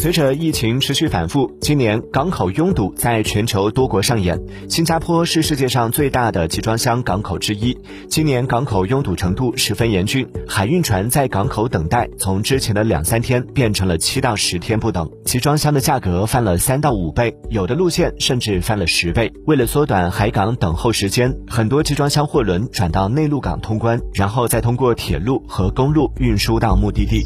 随着疫情持续反复今年港口拥堵在全球多国上演新加坡是世界上最大的集装箱港口之一。今年港口拥堵程度十分严峻海运船在港口等待从之前的两三天变成了七到十天不等集装箱的价格翻了三到五倍有的路线甚至翻了十倍为了缩短海港等候时间很多集装箱货轮转到内陆港通关然后再通过铁路和公路运输到目的地。